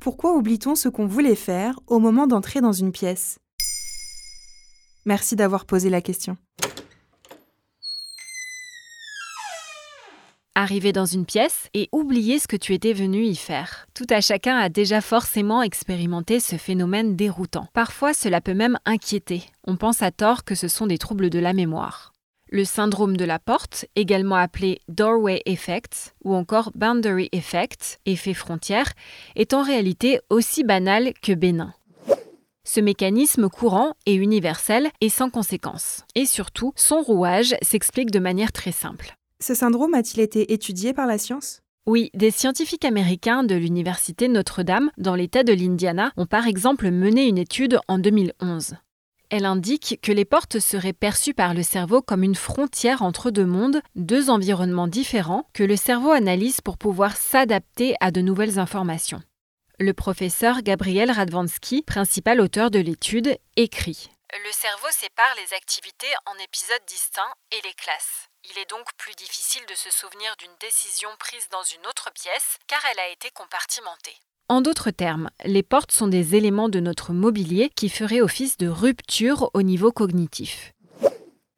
Pourquoi oublie-t-on ce qu'on voulait faire au moment d'entrer dans une pièce? Merci d'avoir posé la question. Arriver dans une pièce et oublier ce que tu étais venu y faire. Tout à chacun a déjà forcément expérimenté ce phénomène déroutant. Parfois, cela peut même inquiéter. On pense à tort que ce sont des troubles de la mémoire. Le syndrome de la porte, également appelé doorway effect ou encore boundary effect, effet frontière, est en réalité aussi banal que bénin. Ce mécanisme courant et universel est sans conséquence. Et surtout, son rouage s'explique de manière très simple. Ce syndrome a-t-il été étudié par la science? Oui, des scientifiques américains de l'Université Notre-Dame, dans l'État de l'Indiana, ont par exemple mené une étude en 2011. Elle indique que les portes seraient perçues par le cerveau comme une frontière entre deux mondes, deux environnements différents, que le cerveau analyse pour pouvoir s'adapter à de nouvelles informations. Le professeur Gabriel Radvansky, principal auteur de l'étude, écrit Le cerveau sépare les activités en épisodes distincts et les classes. Il est donc plus difficile de se souvenir d'une décision prise dans une autre pièce car elle a été compartimentée. En d'autres termes, les portes sont des éléments de notre mobilier qui feraient office de rupture au niveau cognitif.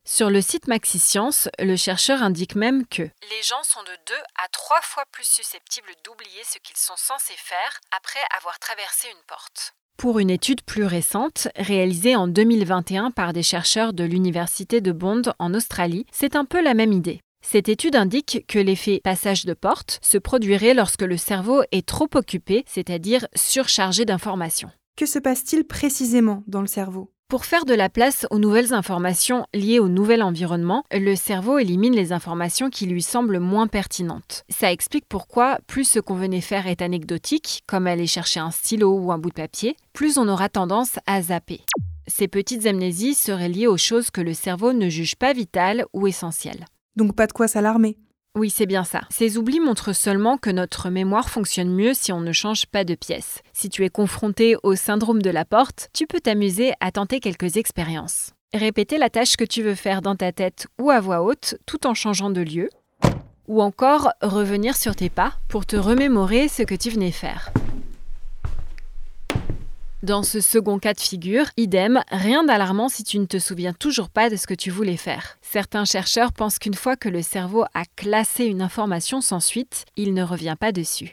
Sur le site MaxiScience, le chercheur indique même que les gens sont de 2 à 3 fois plus susceptibles d'oublier ce qu'ils sont censés faire après avoir traversé une porte. Pour une étude plus récente, réalisée en 2021 par des chercheurs de l'Université de Bond en Australie, c'est un peu la même idée. Cette étude indique que l'effet passage de porte se produirait lorsque le cerveau est trop occupé, c'est-à-dire surchargé d'informations. Que se passe-t-il précisément dans le cerveau? Pour faire de la place aux nouvelles informations liées au nouvel environnement, le cerveau élimine les informations qui lui semblent moins pertinentes. Ça explique pourquoi plus ce qu'on venait faire est anecdotique, comme aller chercher un stylo ou un bout de papier, plus on aura tendance à zapper. Ces petites amnésies seraient liées aux choses que le cerveau ne juge pas vitales ou essentielles. Donc pas de quoi s'alarmer. Oui, c'est bien ça. Ces oublis montrent seulement que notre mémoire fonctionne mieux si on ne change pas de pièce. Si tu es confronté au syndrome de la porte, tu peux t'amuser à tenter quelques expériences. Répéter la tâche que tu veux faire dans ta tête ou à voix haute tout en changeant de lieu. Ou encore revenir sur tes pas pour te remémorer ce que tu venais faire. Dans ce second cas de figure, idem, rien d'alarmant si tu ne te souviens toujours pas de ce que tu voulais faire. Certains chercheurs pensent qu'une fois que le cerveau a classé une information sans suite, il ne revient pas dessus.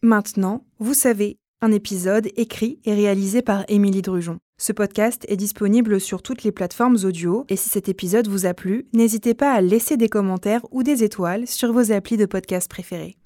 Maintenant, vous savez, un épisode écrit et réalisé par Émilie Drujon. Ce podcast est disponible sur toutes les plateformes audio et si cet épisode vous a plu, n'hésitez pas à laisser des commentaires ou des étoiles sur vos applis de podcast préférés.